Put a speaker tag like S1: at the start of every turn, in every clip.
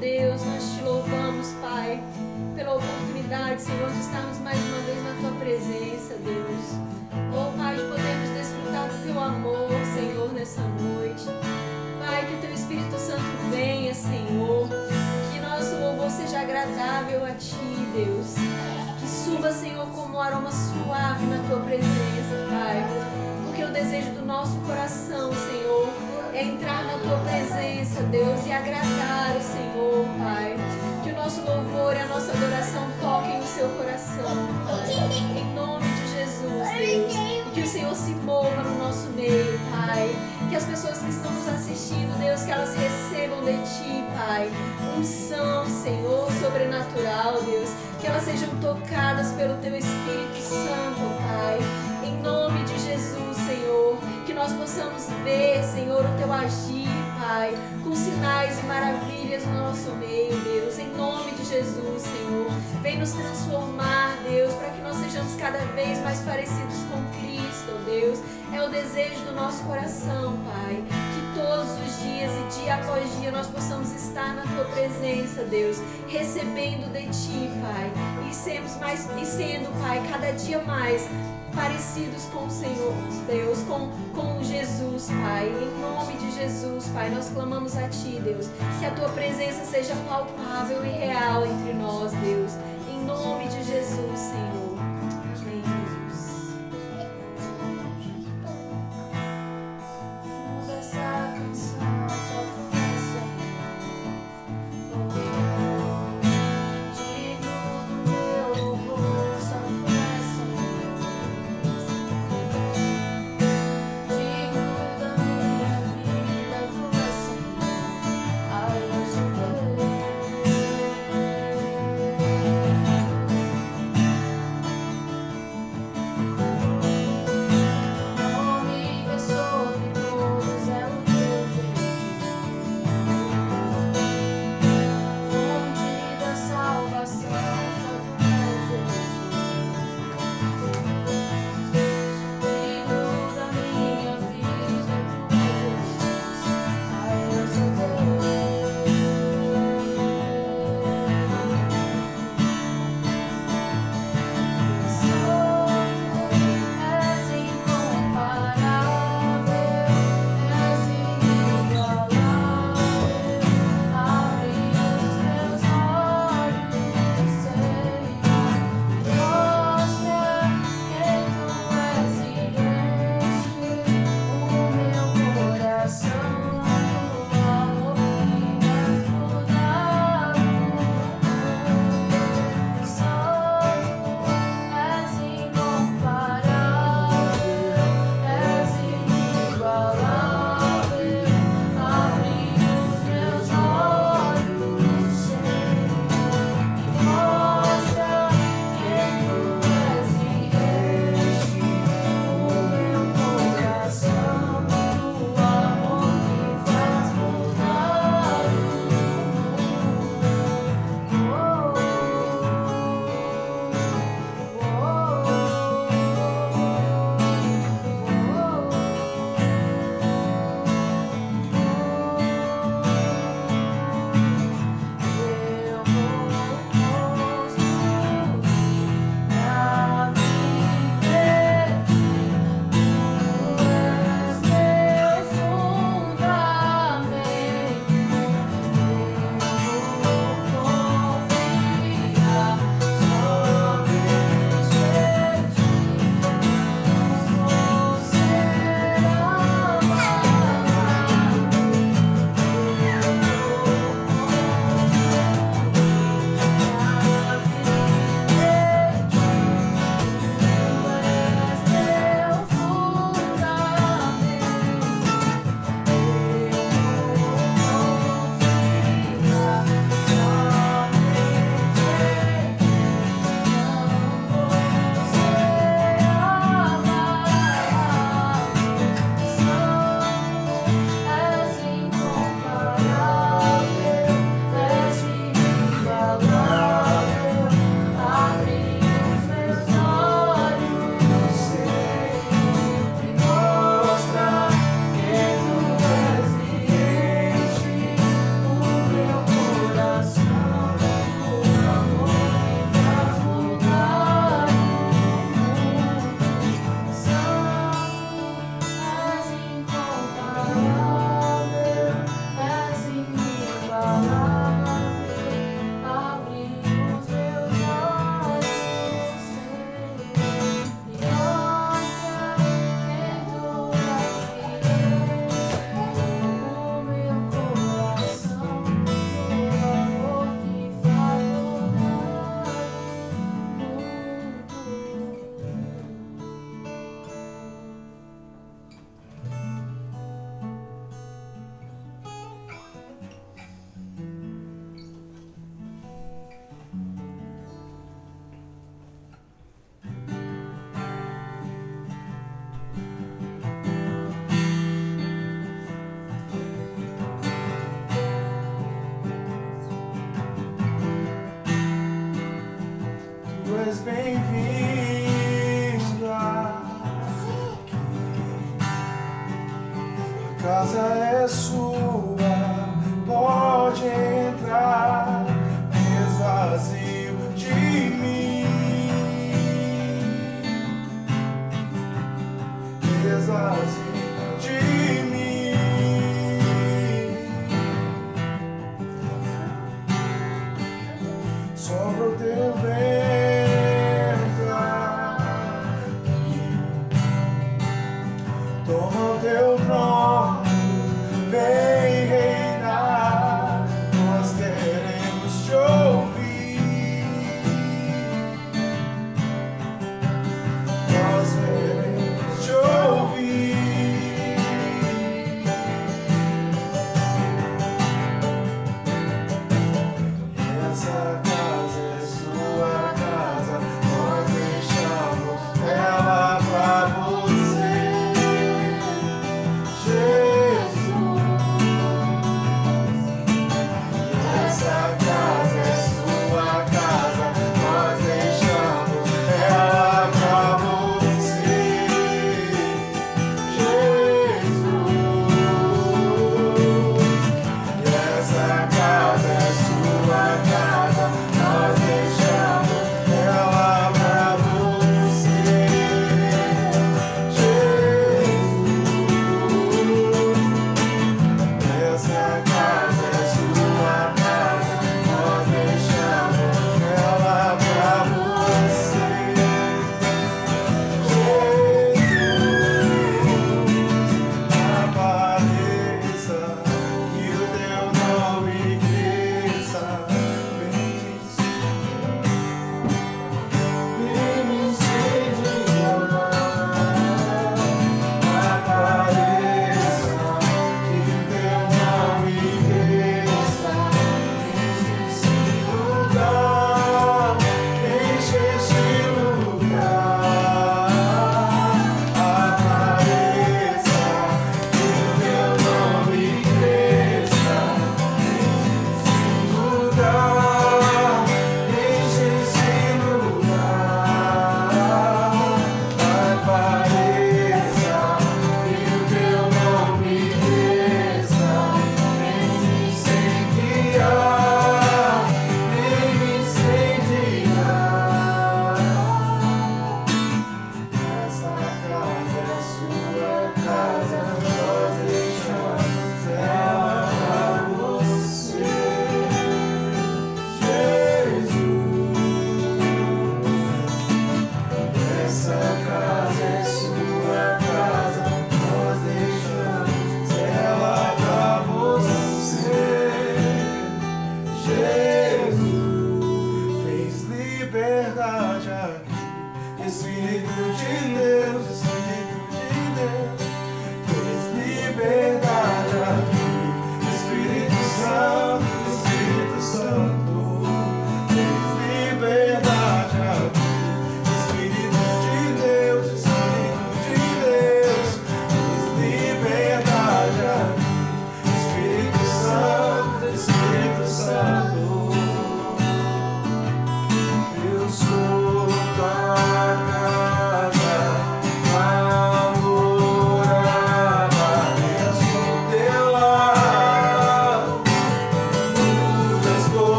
S1: Deus, nós te louvamos, Pai, pela oportunidade, Senhor, de estarmos mais uma vez na tua presença, Deus. Oh, Pai, de podermos desfrutar do teu amor, Senhor, nessa noite. Pai, que o teu Espírito Santo venha, Senhor. Que nosso louvor seja agradável a ti, Deus. Que suba, Senhor, como um aroma suave na tua presença, Pai. Porque o desejo do nosso coração, Senhor, entrar na tua presença, Deus, e agradar o Senhor, Pai. Que o nosso louvor e a nossa adoração toquem no seu coração, Pai. Em nome de Jesus, Deus. E que o Senhor se mova no nosso meio, Pai. Que as pessoas que estão nos assistindo, Deus, que elas recebam de Ti, Pai. Unção, Senhor, sobrenatural, Deus. Que elas sejam tocadas pelo Teu Espírito Santo, Pai. Em nome de Jesus, nós possamos ver, Senhor, o Teu agir, Pai. Com sinais e maravilhas no nosso meio, Deus. Em nome de Jesus, Senhor. Vem nos transformar, Deus, para que nós sejamos cada vez mais parecidos com Cristo, Deus. É o desejo do nosso coração, Pai. Que todos os dias e dia após dia nós possamos estar na tua presença, Deus, recebendo de ti, Pai, e sermos mais e sendo, Pai, cada dia mais parecidos com o Senhor, Deus, com, com Jesus, Pai. Em nome de Jesus, Pai, nós clamamos a Ti, Deus, que a Tua presença seja palpável e real entre nós, Deus. Em nome de Jesus, Senhor.
S2: has been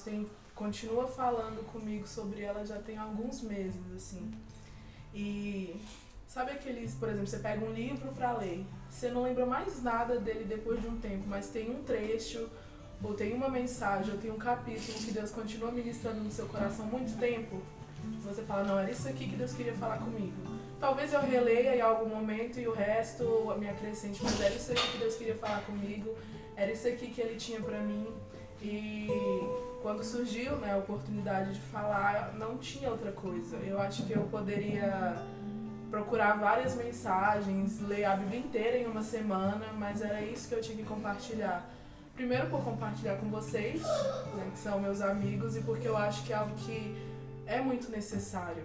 S2: Deus tem continua falando comigo sobre ela já tem alguns meses assim. E sabe aqueles, por exemplo, você pega um livro para ler, você não lembra mais nada dele depois de um tempo, mas tem um trecho ou tem uma mensagem, ou tem um capítulo que Deus continua ministrando no seu coração muito tempo, você fala, não, era isso aqui que Deus queria falar comigo. Talvez eu releia em algum momento e o resto me acrescente, mas era isso aqui que Deus queria falar comigo, era isso aqui que Ele tinha para mim. E quando surgiu né, a oportunidade de falar, não tinha outra coisa. Eu acho que eu poderia procurar várias mensagens, ler a Bíblia inteira em uma semana, mas era isso que eu tinha que compartilhar. Primeiro por compartilhar com vocês, né, que são meus amigos, e porque eu acho que é algo que é muito necessário.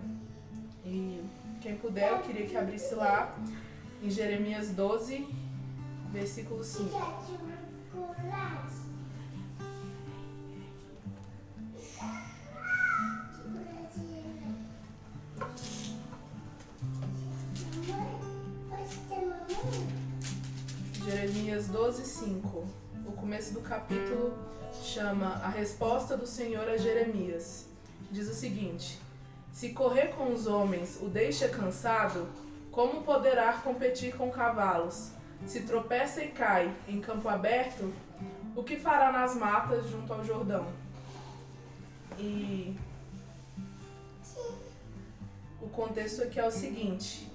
S2: E quem puder, eu queria que abrisse lá em Jeremias 12, versículo 5. Jeremias 12, 5. O começo do capítulo chama A Resposta do Senhor a Jeremias. Diz o seguinte: Se correr com os homens o deixa cansado, como poderá competir com cavalos? Se tropeça e cai em campo aberto, o que fará nas matas junto ao Jordão? E o contexto aqui é o seguinte: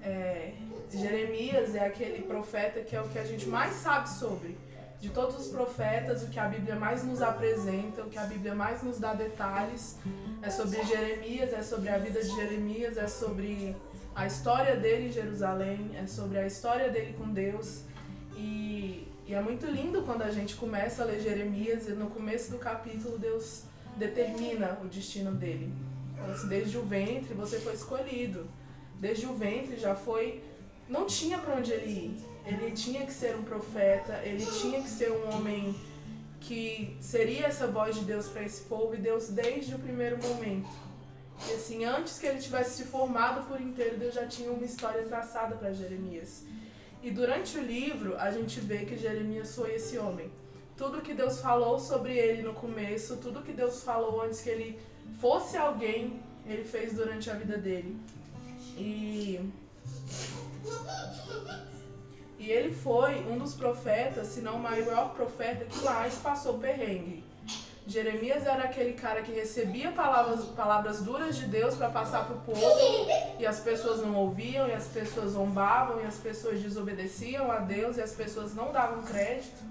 S2: é, Jeremias é aquele profeta que é o que a gente mais sabe sobre. De todos os profetas, o que a Bíblia mais nos apresenta, o que a Bíblia mais nos dá detalhes, é sobre Jeremias, é sobre a vida de Jeremias, é sobre a história dele em Jerusalém, é sobre a história dele com Deus. E, e é muito lindo quando a gente começa a ler Jeremias e no começo do capítulo Deus determina o destino dele. Então, assim, desde o ventre você foi escolhido. Desde o ventre já foi não tinha para onde ele ir. Ele tinha que ser um profeta, ele tinha que ser um homem que seria essa voz de Deus para esse povo e Deus desde o primeiro momento. E assim, antes que ele tivesse se formado por inteiro, Deus já tinha uma história traçada para Jeremias. E durante o livro, a gente vê que Jeremias foi esse homem. Tudo que Deus falou sobre ele no começo, tudo que Deus falou antes que ele fosse alguém, ele fez durante a vida dele. E e ele foi um dos profetas, se não o maior profeta que mais passou perrengue. Jeremias era aquele cara que recebia palavras, palavras duras de Deus para passar para o povo e as pessoas não ouviam, e as pessoas zombavam, e as pessoas desobedeciam a Deus, e as pessoas não davam crédito.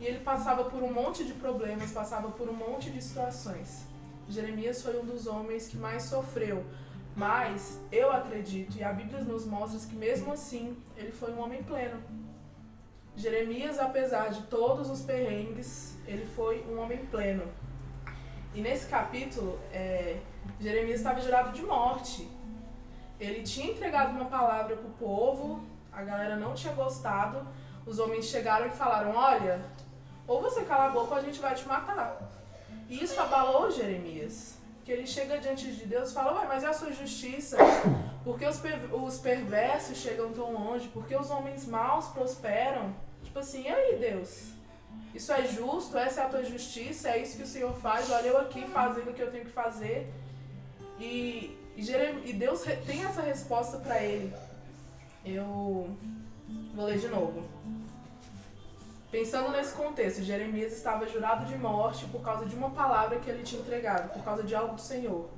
S2: E ele passava por um monte de problemas, passava por um monte de situações. Jeremias foi um dos homens que mais sofreu mas eu acredito, e a Bíblia nos mostra que mesmo assim ele foi um homem pleno. Jeremias, apesar de todos os perrengues, ele foi um homem pleno. E nesse capítulo, é, Jeremias estava gerado de morte. Ele tinha entregado uma palavra para o povo, a galera não tinha gostado. Os homens chegaram e falaram: Olha, ou você cala a boca ou a gente vai te matar. E isso abalou Jeremias que ele chega diante de Deus e fala, ué, mas é a sua justiça? Porque os, os perversos chegam tão longe? Porque os homens maus prosperam? Tipo assim, e aí, Deus? Isso é justo? Essa é a tua justiça? É isso que o Senhor faz? Olha eu aqui fazendo o que eu tenho que fazer. E, e, e Deus tem essa resposta para ele. Eu vou ler de novo. Pensando nesse contexto, Jeremias estava jurado de morte por causa de uma palavra que ele tinha entregado, por causa de algo do Senhor.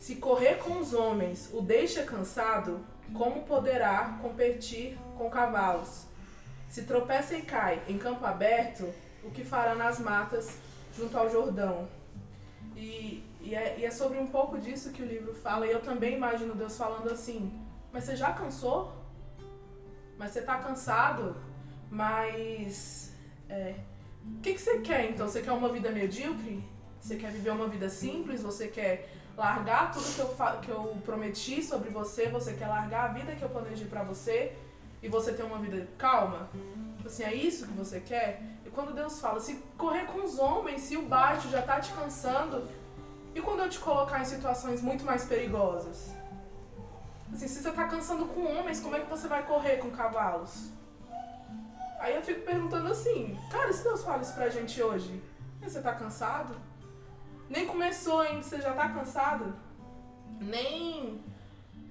S2: Se correr com os homens o deixa cansado, como poderá competir com cavalos? Se tropeça e cai em campo aberto, o que fará nas matas junto ao Jordão? E, e, é, e é sobre um pouco disso que o livro fala, e eu também imagino Deus falando assim: Mas você já cansou? Mas você está cansado? Mas é, o que, que você quer então? Você quer uma vida medíocre? Você quer viver uma vida simples? Você quer largar tudo que eu, que eu prometi sobre você? Você quer largar a vida que eu planejei para você? E você ter uma vida calma? Assim, é isso que você quer? E quando Deus fala, se correr com os homens, se o baixo já tá te cansando, e quando eu te colocar em situações muito mais perigosas? Assim, se você tá cansando com homens, como é que você vai correr com cavalos? Aí eu fico perguntando assim, cara, se Deus fala isso pra gente hoje, você tá cansado? Nem começou ainda, você já tá cansado? Nem.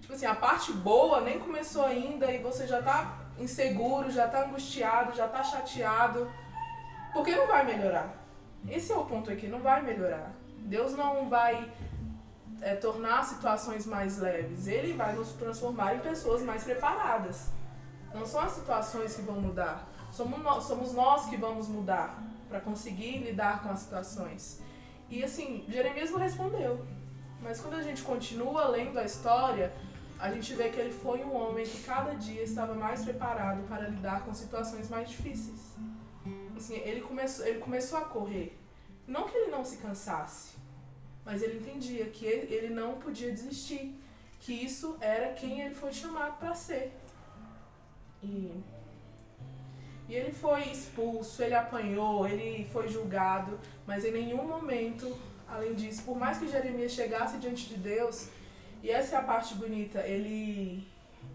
S2: Tipo assim, a parte boa nem começou ainda e você já tá inseguro, já tá angustiado, já tá chateado. Porque não vai melhorar. Esse é o ponto aqui, não vai melhorar. Deus não vai é, tornar situações mais leves. Ele vai nos transformar em pessoas mais preparadas. Não são as situações que vão mudar. Somos nós, somos nós que vamos mudar para conseguir lidar com as situações. E assim, Jeremias não respondeu. Mas quando a gente continua lendo a história, a gente vê que ele foi um homem que cada dia estava mais preparado para lidar com situações mais difíceis. Assim, ele começou, ele começou a correr. Não que ele não se cansasse, mas ele entendia que ele, ele não podia desistir, que isso era quem ele foi chamado para ser. E, e ele foi expulso, ele apanhou, ele foi julgado, mas em nenhum momento, além disso, por mais que Jeremias chegasse diante de Deus, e essa é a parte bonita, ele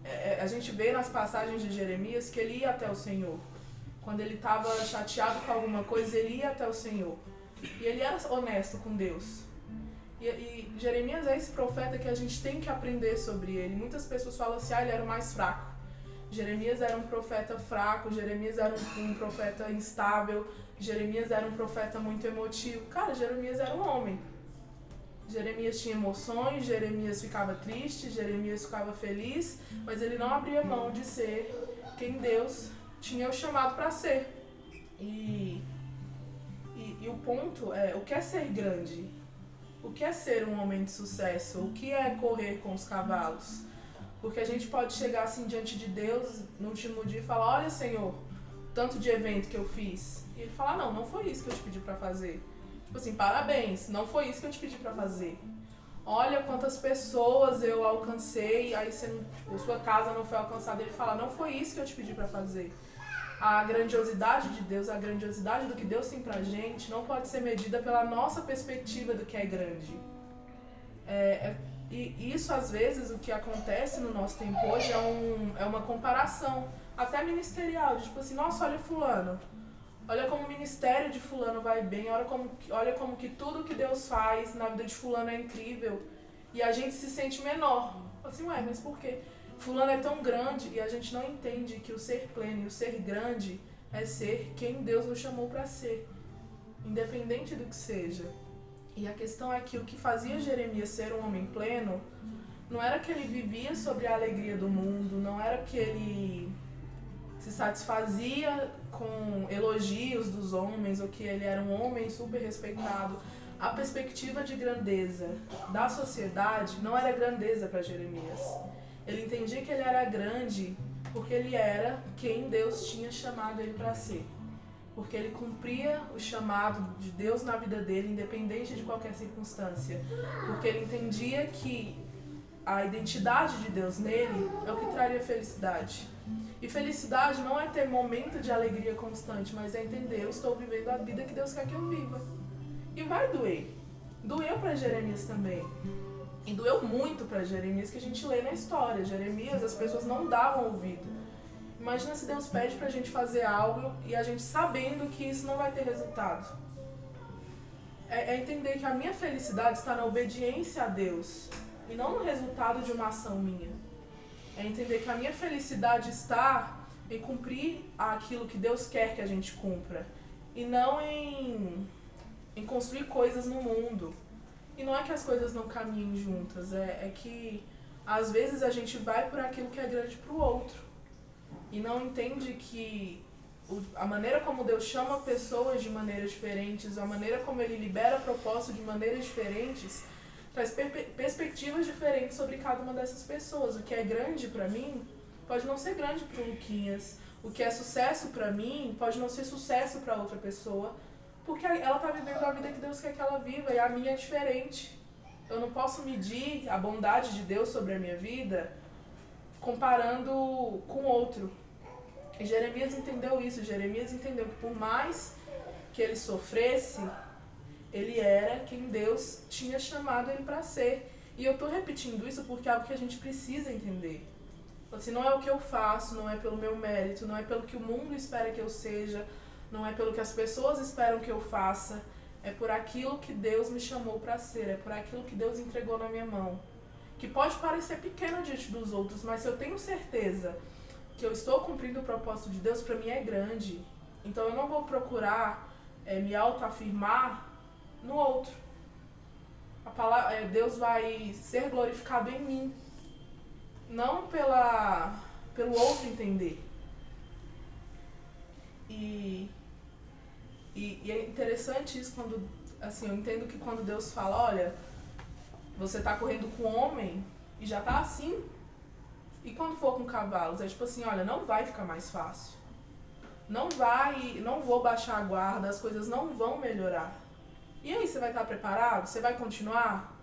S2: é, é a gente vê nas passagens de Jeremias que ele ia até o Senhor. Quando ele estava chateado com alguma coisa, ele ia até o Senhor. E ele era honesto com Deus. E, e, Jeremias é esse profeta que a gente tem que aprender sobre ele. Muitas pessoas falam assim, ah, ele era o mais fraco. Jeremias era um profeta fraco, Jeremias era um, um profeta instável, Jeremias era um profeta muito emotivo. Cara, Jeremias era um homem. Jeremias tinha emoções, Jeremias ficava triste, Jeremias ficava feliz, mas ele não abria mão de ser quem Deus tinha o chamado para ser. E, e, e o ponto é, o que é ser grande? O que é ser um homem de sucesso? O que é correr com os cavalos? Porque a gente pode chegar assim diante de Deus no último dia e falar: Olha, Senhor, tanto de evento que eu fiz. E ele fala: Não, não foi isso que eu te pedi para fazer. Tipo assim, parabéns, não foi isso que eu te pedi para fazer. Olha quantas pessoas eu alcancei, aí você, tipo, sua casa não foi alcançada. Ele fala: Não foi isso que eu te pedi para fazer. A grandiosidade de Deus, a grandiosidade do que Deus tem pra gente, não pode ser medida pela nossa perspectiva do que é grande. É, é, e isso, às vezes, o que acontece no nosso tempo hoje é, um, é uma comparação, até ministerial, de tipo assim, nossa, olha fulano, olha como o ministério de fulano vai bem, olha como, olha como que tudo que Deus faz na vida de fulano é incrível, e a gente se sente menor. Assim, ué, mas por quê? Fulano é tão grande e a gente não entende que o ser pleno e o ser grande é ser quem Deus nos chamou para ser, independente do que seja. E a questão é que o que fazia Jeremias ser um homem pleno não era que ele vivia sobre a alegria do mundo, não era que ele se satisfazia com elogios dos homens ou que ele era um homem super respeitado. A perspectiva de grandeza da sociedade não era grandeza para Jeremias. Ele entendia que ele era grande porque ele era quem Deus tinha chamado ele para ser. Porque ele cumpria o chamado de Deus na vida dele, independente de qualquer circunstância. Porque ele entendia que a identidade de Deus nele é o que traria felicidade. E felicidade não é ter momento de alegria constante, mas é entender, eu estou vivendo a vida que Deus quer que eu viva. E vai doer. Doeu para Jeremias também. E doeu muito para Jeremias que a gente lê na história. Jeremias, as pessoas não davam ouvido. Imagina se Deus pede para a gente fazer algo e a gente sabendo que isso não vai ter resultado. É, é entender que a minha felicidade está na obediência a Deus e não no resultado de uma ação minha. É entender que a minha felicidade está em cumprir aquilo que Deus quer que a gente cumpra e não em, em construir coisas no mundo e não é que as coisas não caminhem juntas, é, é que às vezes a gente vai por aquilo que é grande para o outro. E não entende que o, a maneira como Deus chama pessoas de maneiras diferentes, a maneira como Ele libera propósito de maneiras diferentes, traz per perspectivas diferentes sobre cada uma dessas pessoas. O que é grande para mim pode não ser grande para Luquinhas. O que é sucesso para mim pode não ser sucesso para outra pessoa porque ela tá vivendo a vida que Deus quer que ela viva e a minha é diferente. Eu não posso medir a bondade de Deus sobre a minha vida comparando com outro. E Jeremias entendeu isso. Jeremias entendeu que por mais que ele sofresse, ele era quem Deus tinha chamado ele para ser. E eu estou repetindo isso porque é algo que a gente precisa entender. Assim, não é o que eu faço, não é pelo meu mérito, não é pelo que o mundo espera que eu seja, não é pelo que as pessoas esperam que eu faça, é por aquilo que Deus me chamou para ser, é por aquilo que Deus entregou na minha mão. Que pode parecer pequeno diante dos outros, mas se eu tenho certeza que eu estou cumprindo o propósito de Deus, para mim é grande. Então eu não vou procurar é, me autoafirmar no outro. A palavra, é, Deus vai ser glorificado em mim, não pela, pelo outro entender. E, e, e, é interessante isso quando, assim, eu entendo que quando Deus fala, olha, você tá correndo com homem e já tá assim, e quando for com cavalos, é tipo assim, olha, não vai ficar mais fácil. Não vai, não vou baixar a guarda, as coisas não vão melhorar. E aí, você vai estar preparado? Você vai continuar?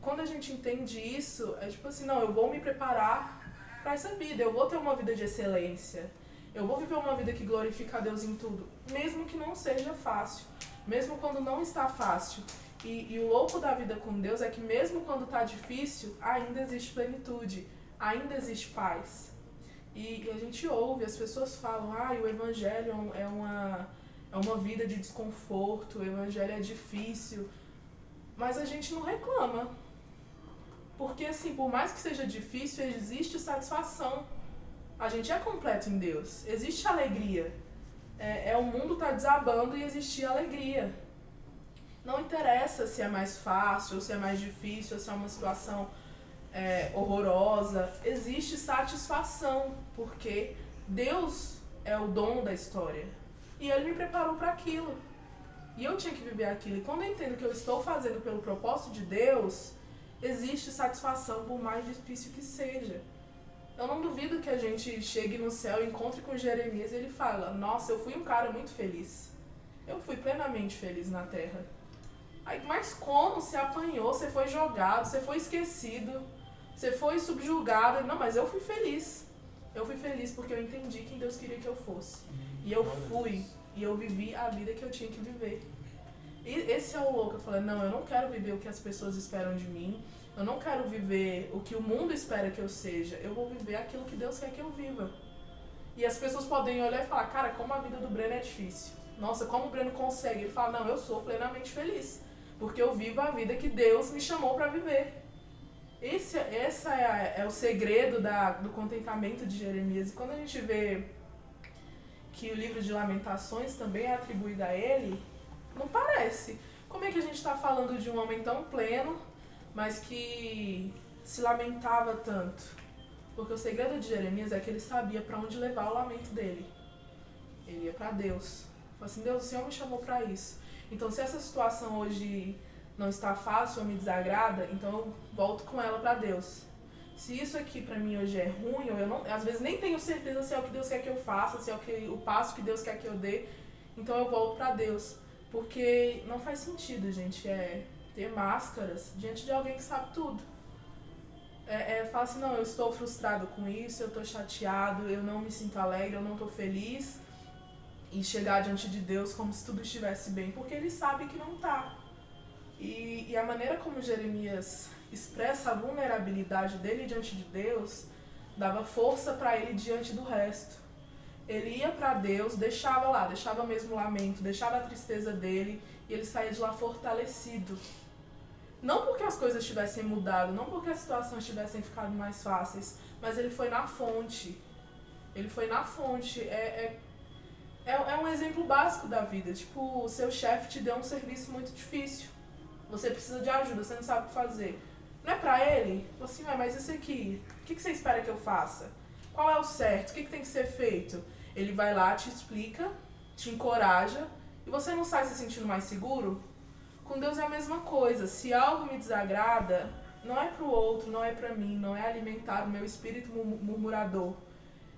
S2: Quando a gente entende isso, é tipo assim, não, eu vou me preparar para essa vida, eu vou ter uma vida de excelência. Eu vou viver uma vida que glorifica a Deus em tudo, mesmo que não seja fácil, mesmo quando não está fácil. E, e o louco da vida com Deus é que mesmo quando está difícil, ainda existe plenitude ainda existe paz. E, e a gente ouve, as pessoas falam, ah, o evangelho é uma, é uma vida de desconforto, o evangelho é difícil. Mas a gente não reclama. Porque, assim, por mais que seja difícil, existe satisfação. A gente é completo em Deus. Existe alegria. É, é o mundo tá desabando e existe alegria. Não interessa se é mais fácil, ou se é mais difícil, se é uma situação é, horrorosa, existe satisfação, porque Deus é o dono da história. E Ele me preparou para aquilo. E eu tinha que viver aquilo. E quando eu entendo que eu estou fazendo pelo propósito de Deus, existe satisfação, por mais difícil que seja. Eu não duvido que a gente chegue no céu, encontre com Jeremias e ele fala: Nossa, eu fui um cara muito feliz. Eu fui plenamente feliz na terra. Aí, mas como? Você apanhou, você foi jogado, você foi esquecido. Você foi subjugada. Não, mas eu fui feliz. Eu fui feliz porque eu entendi quem Deus queria que eu fosse. E eu fui. E eu vivi a vida que eu tinha que viver. E esse é o louco. Eu falei, não, eu não quero viver o que as pessoas esperam de mim. Eu não quero viver o que o mundo espera que eu seja. Eu vou viver aquilo que Deus quer que eu viva. E as pessoas podem olhar e falar, cara, como a vida do Breno é difícil. Nossa, como o Breno consegue? Ele fala, não, eu sou plenamente feliz. Porque eu vivo a vida que Deus me chamou para viver. Esse, essa é, é o segredo da, do contentamento de Jeremias. E quando a gente vê que o livro de Lamentações também é atribuído a ele, não parece. Como é que a gente está falando de um homem tão pleno, mas que se lamentava tanto? Porque o segredo de Jeremias é que ele sabia para onde levar o lamento dele. Ele ia para Deus. Falou assim: Deus, o Senhor me chamou para isso. Então, se essa situação hoje não está fácil ou me desagrada, então eu volto com ela para Deus. Se isso aqui para mim hoje é ruim, ou eu não, às vezes nem tenho certeza se é o que Deus quer que eu faça, se é o que o passo que Deus quer que eu dê, então eu volto para Deus, porque não faz sentido, gente, é ter máscaras diante de alguém que sabe tudo. É, é falar assim, não, eu estou frustrado com isso, eu estou chateado, eu não me sinto alegre, eu não estou feliz, e chegar diante de Deus como se tudo estivesse bem, porque ele sabe que não está. E, e a maneira como Jeremias expressa a vulnerabilidade dele diante de Deus dava força para ele diante do resto. Ele ia para Deus, deixava lá, deixava mesmo o lamento, deixava a tristeza dele e ele saía de lá fortalecido. Não porque as coisas tivessem mudado, não porque as situações tivessem ficado mais fáceis, mas ele foi na fonte. Ele foi na fonte. É, é, é, é um exemplo básico da vida. Tipo, o seu chefe te deu um serviço muito difícil. Você precisa de ajuda, você não sabe o que fazer. Não é pra ele? Assim, mas isso aqui, o que, que você espera que eu faça? Qual é o certo? O que, que tem que ser feito? Ele vai lá, te explica, te encoraja, e você não sai se sentindo mais seguro? Com Deus é a mesma coisa. Se algo me desagrada, não é pro outro, não é pra mim, não é alimentar o meu espírito murmurador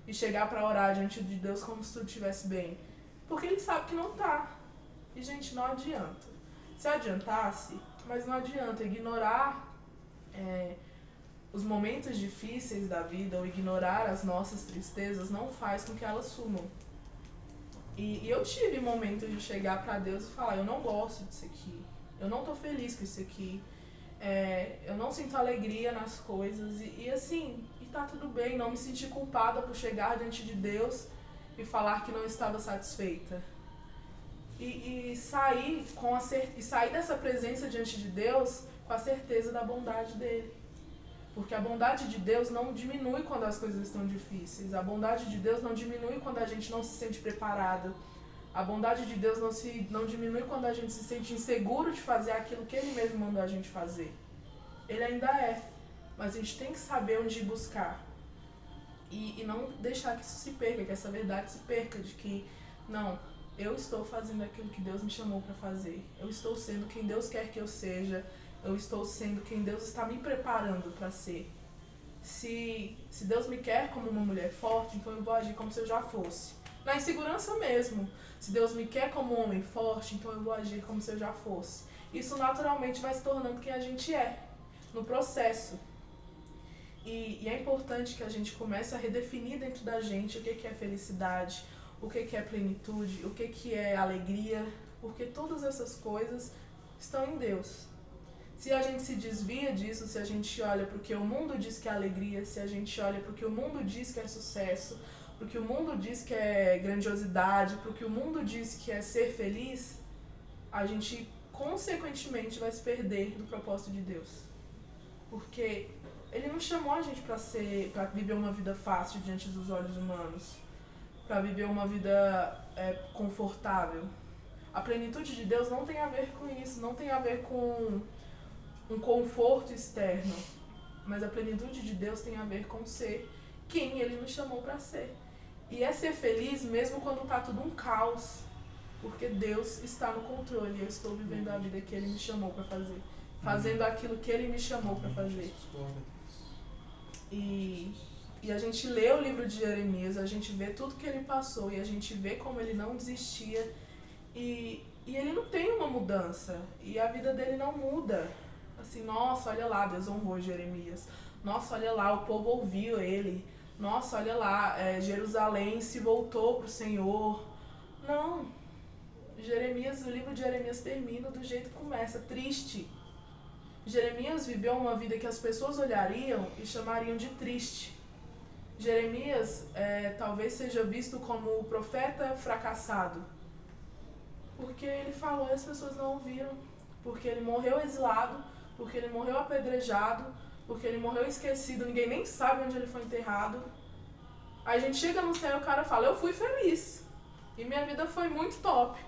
S2: e chegar para orar diante de Deus como se tudo estivesse bem. Porque ele sabe que não tá. E, gente, não adianta se adiantasse, mas não adianta ignorar é, os momentos difíceis da vida ou ignorar as nossas tristezas não faz com que elas sumam. E, e eu tive momentos de chegar para Deus e falar: eu não gosto disso aqui, eu não tô feliz com isso aqui. é, eu não sinto alegria nas coisas e, e assim, tá tudo bem, não me senti culpada por chegar diante de Deus e falar que não estava satisfeita. E, e sair com a e sair dessa presença diante de Deus com a certeza da bondade dele. Porque a bondade de Deus não diminui quando as coisas estão difíceis. A bondade de Deus não diminui quando a gente não se sente preparado. A bondade de Deus não, se, não diminui quando a gente se sente inseguro de fazer aquilo que Ele mesmo mandou a gente fazer. Ele ainda é. Mas a gente tem que saber onde buscar. E, e não deixar que isso se perca, que essa verdade se perca, de que, não, eu estou fazendo aquilo que Deus me chamou para fazer. Eu estou sendo quem Deus quer que eu seja eu estou sendo quem Deus está me preparando para ser. Se, se Deus me quer como uma mulher forte, então eu vou agir como se eu já fosse. Na insegurança mesmo. Se Deus me quer como um homem forte, então eu vou agir como se eu já fosse. Isso naturalmente vai se tornando quem a gente é, no processo. E, e é importante que a gente comece a redefinir dentro da gente o que, que é felicidade, o que, que é plenitude, o que, que é alegria, porque todas essas coisas estão em Deus. Se a gente se desvia disso, se a gente olha para o que o mundo diz que é alegria, se a gente olha para o que o mundo diz que é sucesso, para o que o mundo diz que é grandiosidade, para o que o mundo diz que é ser feliz, a gente consequentemente vai se perder do propósito de Deus. Porque ele não chamou a gente para ser, para viver uma vida fácil diante dos olhos humanos, para viver uma vida é, confortável. A plenitude de Deus não tem a ver com isso, não tem a ver com um conforto externo, mas a plenitude de Deus tem a ver com ser quem Ele nos chamou para ser. E é ser feliz mesmo quando está tudo um caos, porque Deus está no controle. Eu estou vivendo a vida que Ele me chamou para fazer, fazendo aquilo que Ele me chamou para fazer. E, e a gente lê o livro de Jeremias, a gente vê tudo que ele passou e a gente vê como ele não desistia e, e ele não tem uma mudança e a vida dele não muda assim, nossa, olha lá, Deus honrou Jeremias. Nossa, olha lá, o povo ouviu ele. Nossa, olha lá, é, Jerusalém se voltou para o Senhor. Não. Jeremias, o livro de Jeremias termina do jeito que começa, triste. Jeremias viveu uma vida que as pessoas olhariam e chamariam de triste. Jeremias é, talvez seja visto como o profeta fracassado, porque ele falou e as pessoas não ouviram, porque ele morreu exilado, porque ele morreu apedrejado, porque ele morreu esquecido, ninguém nem sabe onde ele foi enterrado. Aí a gente chega no céu e o cara fala: Eu fui feliz. E minha vida foi muito top.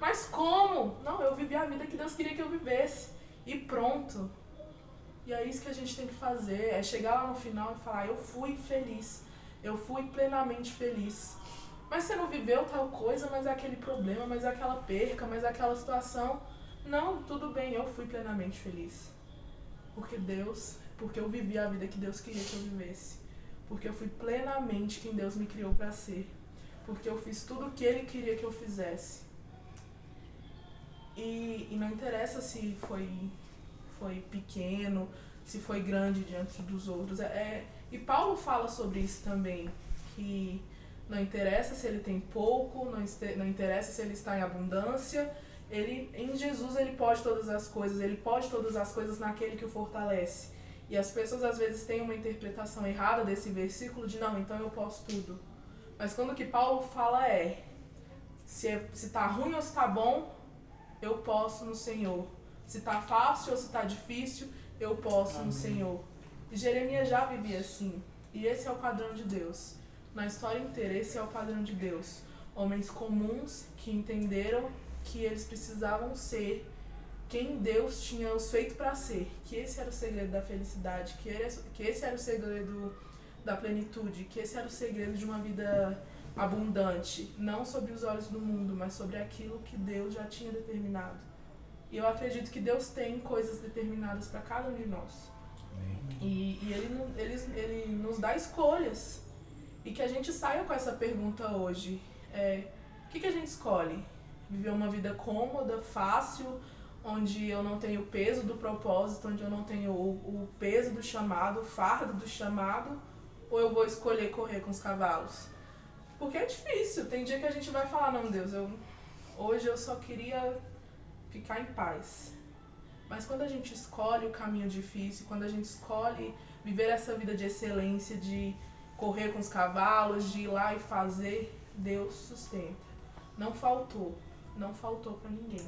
S2: Mas como? Não, eu vivi a vida que Deus queria que eu vivesse. E pronto. E é isso que a gente tem que fazer: é chegar lá no final e falar: Eu fui feliz. Eu fui plenamente feliz. Mas você não viveu tal coisa, mas é aquele problema, mas é aquela perca, mas é aquela situação. Não, tudo bem, eu fui plenamente feliz. Porque Deus, porque eu vivi a vida que Deus queria que eu vivesse. Porque eu fui plenamente quem Deus me criou para ser. Porque eu fiz tudo o que Ele queria que eu fizesse. E, e não interessa se foi, foi pequeno, se foi grande diante dos outros. É, é, e Paulo fala sobre isso também. Que não interessa se ele tem pouco, não, não interessa se ele está em abundância, ele em Jesus ele pode todas as coisas, ele pode todas as coisas naquele que o fortalece. E as pessoas às vezes têm uma interpretação errada desse versículo de não, então eu posso tudo. Mas quando o que Paulo fala é se, é, tá ruim ou se tá bom, eu posso no Senhor. Se tá fácil ou se tá difícil, eu posso Amém. no Senhor. E Jeremias já vivia assim. E esse é o padrão de Deus. Na história inteira, esse é o padrão de Deus. Homens comuns que entenderam que eles precisavam ser quem Deus tinha os feito para ser, que esse era o segredo da felicidade, que, que esse era o segredo da plenitude, que esse era o segredo de uma vida abundante, não sobre os olhos do mundo, mas sobre aquilo que Deus já tinha determinado. E eu acredito que Deus tem coisas determinadas para cada um de nós. E, e ele, ele, ele nos dá escolhas. E que a gente saia com essa pergunta hoje. É, o que, que a gente escolhe? viver uma vida cômoda, fácil, onde eu não tenho o peso do propósito, onde eu não tenho o, o peso do chamado, o fardo do chamado, ou eu vou escolher correr com os cavalos? Porque é difícil. Tem dia que a gente vai falar, não, Deus, eu hoje eu só queria ficar em paz. Mas quando a gente escolhe o caminho difícil, quando a gente escolhe viver essa vida de excelência, de correr com os cavalos, de ir lá e fazer, Deus sustenta. Não faltou, não faltou para ninguém.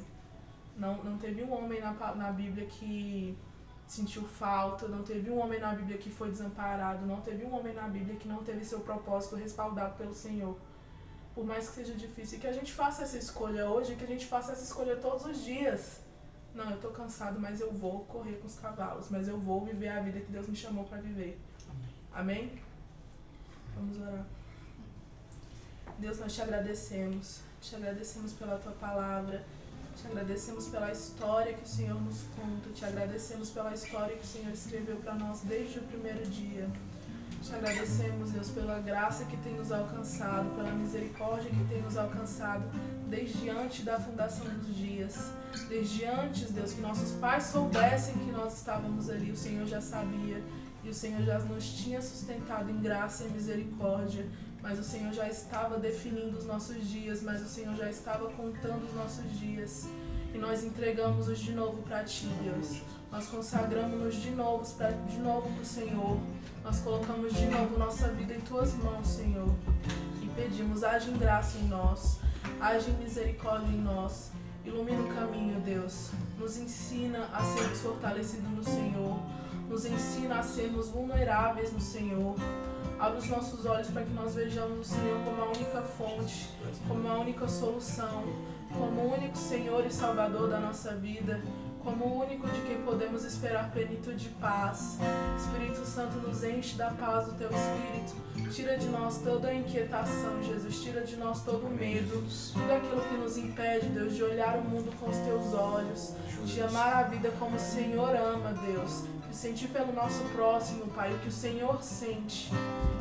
S2: Não, não teve um homem na, na Bíblia que sentiu falta, não teve um homem na Bíblia que foi desamparado, não teve um homem na Bíblia que não teve seu propósito respaldado pelo Senhor. Por mais que seja difícil, que a gente faça essa escolha hoje, que a gente faça essa escolha todos os dias. Não, eu tô cansado, mas eu vou correr com os cavalos, mas eu vou viver a vida que Deus me chamou para viver. Amém? Vamos orar. Deus, nós te agradecemos. Te agradecemos pela tua palavra. Te agradecemos pela história que o Senhor nos conta. Te agradecemos pela história que o Senhor escreveu para nós desde o primeiro dia. Te agradecemos, Deus, pela graça que tem nos alcançado, pela misericórdia que tem nos alcançado desde antes da fundação dos dias. Desde antes, Deus, que nossos pais soubessem que nós estávamos ali, o Senhor já sabia. E o Senhor já nos tinha sustentado em graça e misericórdia mas o Senhor já estava definindo os nossos dias, mas o Senhor já estava contando os nossos dias. E nós entregamos-os de novo para Ti, Deus. Nós consagramos-nos de novo para de novo para o Senhor. Nós colocamos de novo nossa vida em Tuas mãos, Senhor. E pedimos, age em graça em nós, age em misericórdia em nós. Ilumina o caminho, Deus. Nos ensina a sermos fortalecidos no Senhor. Nos ensina a sermos vulneráveis no Senhor. Abre os nossos olhos para que nós vejamos o Senhor como a única fonte, como a única solução, como o único Senhor e Salvador da nossa vida, como o único de quem podemos esperar plenitude e paz. Espírito Santo, nos enche da paz do Teu Espírito. Tira de nós toda a inquietação, Jesus. Tira de nós todo o medo, tudo aquilo que nos impede, Deus, de olhar o mundo com os Teus olhos, de amar a vida como o Senhor ama, Deus sentir pelo nosso próximo, Pai, o que o Senhor sente.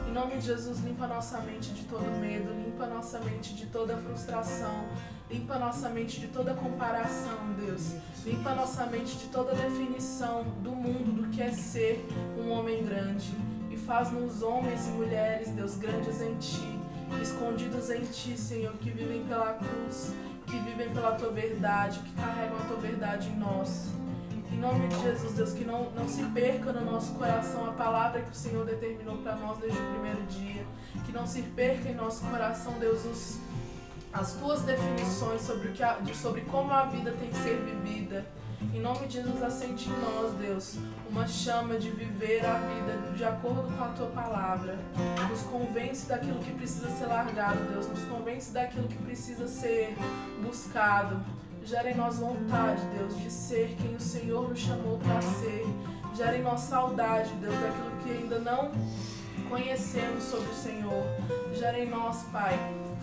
S2: Em nome de Jesus, limpa nossa mente de todo medo, limpa nossa mente de toda frustração, limpa nossa mente de toda comparação, Deus. Limpa nossa mente de toda definição do mundo, do que é ser um homem grande. E faz-nos homens e mulheres, Deus, grandes em Ti, escondidos em Ti, Senhor, que vivem pela cruz, que vivem pela Tua verdade, que carregam a Tua verdade em nós. Em nome de Jesus, Deus, que não, não se perca no nosso coração a palavra que o Senhor determinou para nós desde o primeiro dia. Que não se perca em nosso coração, Deus, os, as tuas definições sobre, o que a, sobre como a vida tem que ser vivida. Em nome de Jesus, aceite em nós, Deus, uma chama de viver a vida de acordo com a tua palavra. Nos convence daquilo que precisa ser largado, Deus. Nos convence daquilo que precisa ser buscado. Gera em nós vontade, Deus, de ser quem o Senhor nos chamou para ser. Gera em nós saudade, Deus, daquilo que ainda não conhecemos sobre o Senhor. Gera em nós, Pai,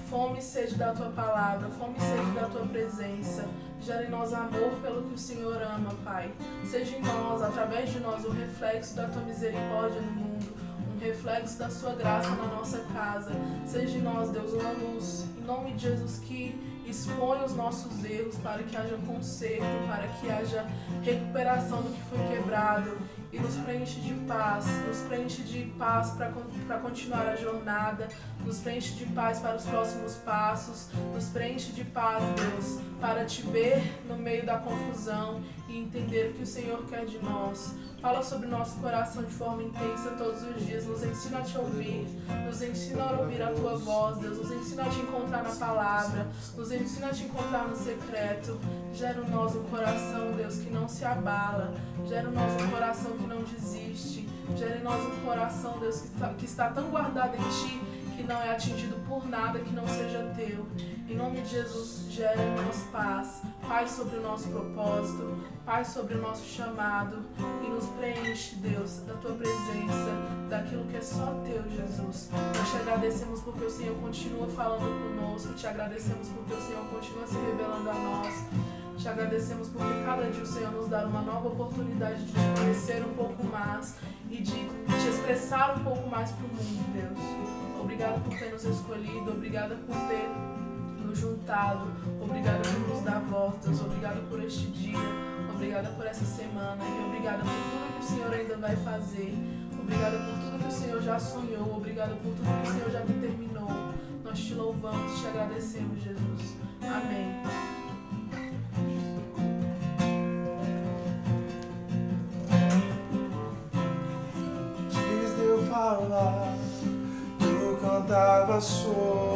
S2: fome e sede da tua palavra, fome e sede da tua presença. Gera em nós amor pelo que o Senhor ama, Pai. Seja em nós, através de nós, o reflexo da tua misericórdia no mundo, um reflexo da sua graça na nossa casa. Seja em nós, Deus, uma luz. Em nome de Jesus, que expõe os nossos erros para que haja conserto, para que haja recuperação do que foi quebrado e nos preenche de paz, nos preenche de paz para continuar a jornada, nos preenche de paz para os próximos passos, nos preenche de paz, Deus, para te ver no meio da confusão e entender o que o Senhor quer de nós. Fala sobre nosso coração de forma intensa todos os dias. Nos ensina a te ouvir. Nos ensina a ouvir a tua voz, Deus. Nos ensina a te encontrar na palavra. Nos ensina a te encontrar no secreto. Gera nós um coração, Deus, que não se abala. Gera nós um coração que não desiste. Gera em nós um coração, Deus, que está, que está tão guardado em ti que não é atingido por nada que não seja teu. Em nome de Jesus, gera em nós paz, paz sobre o nosso propósito, paz sobre o nosso chamado e nos preenche, Deus, da tua presença, daquilo que é só teu, Jesus. Nós te agradecemos porque o Senhor continua falando conosco, te agradecemos porque o Senhor continua se revelando a nós. Te agradecemos porque cada dia o Senhor nos dá uma nova oportunidade de te conhecer um pouco mais e de te expressar um pouco mais para o mundo, Deus. Obrigada por ter nos escolhido, obrigada por ter nos juntado, obrigada por nos dar Deus, obrigada por este dia, obrigada por essa semana e obrigada por tudo que o Senhor ainda vai fazer. Obrigada por tudo que o Senhor já sonhou, obrigada por tudo que o Senhor já determinou. Nós te louvamos, te agradecemos, Jesus. Amém.
S3: Antes de eu falar, tu cantava sua.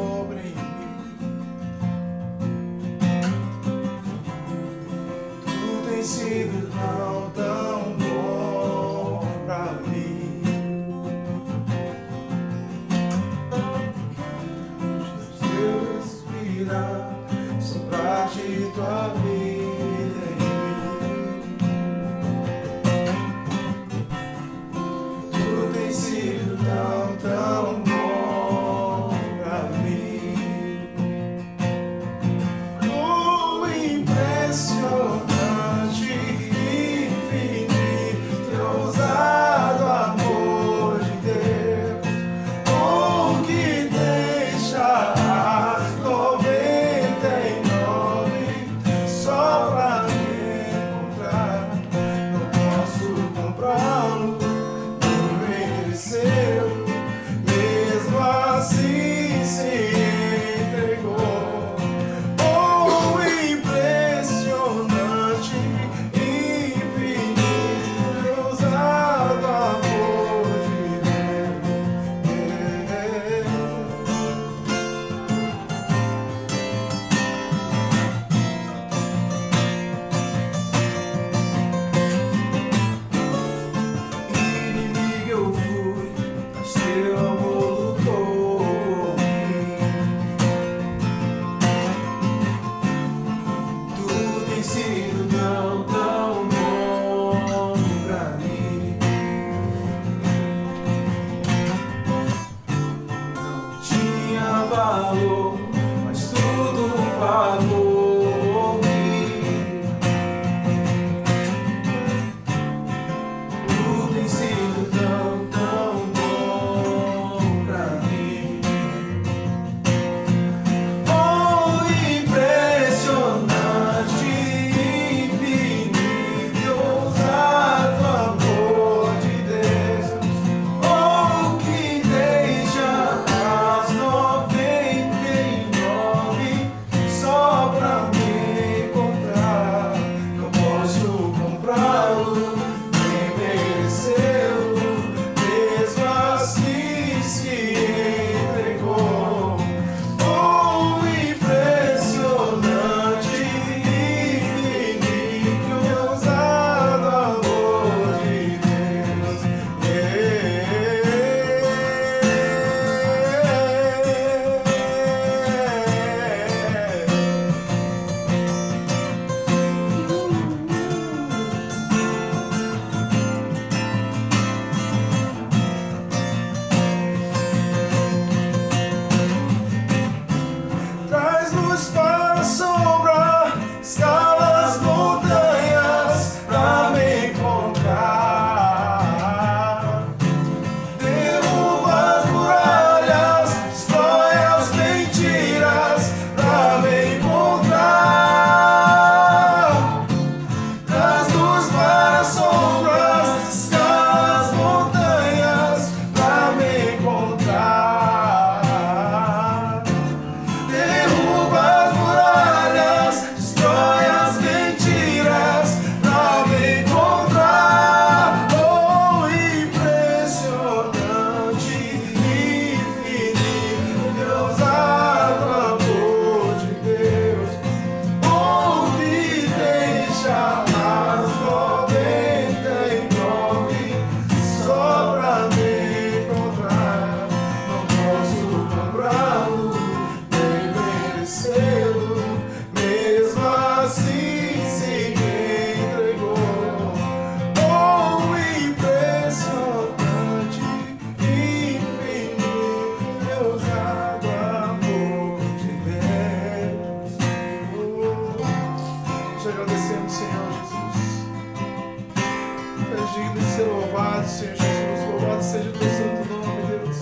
S3: Tu de ser louvado, Senhor Jesus. Louvado seja o teu santo nome, Deus.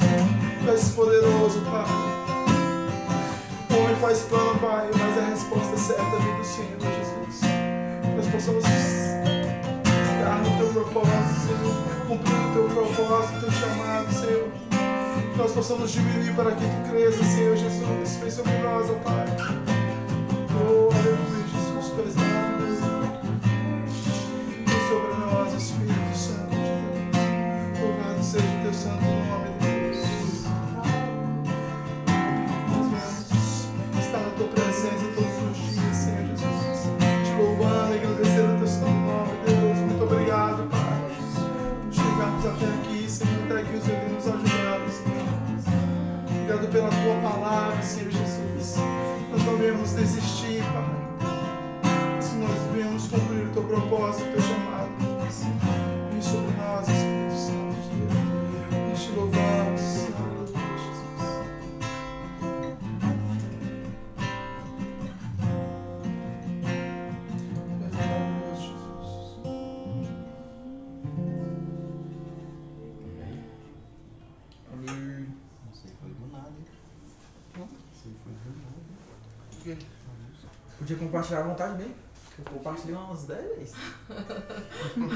S3: Tu és poderoso, Pai. O homem faz plano, Pai, mas a resposta é certa vem do Senhor Jesus. Nós possamos estar no teu propósito, Senhor. Cumprir o teu propósito, o teu chamado, Senhor. Que nós possamos diminuir para que tu cresça, Senhor Jesus. Vem por nós, Pai. Oh, aleluia, Jesus. Tu és propósito, teu chamado. Vem sobre nós, Espírito Santo de Deus. Te louvamos, aleluia, Jesus. Amém.
S4: Podia compartilhar à vontade mesmo. Eu compartilhei umas 10 vezes.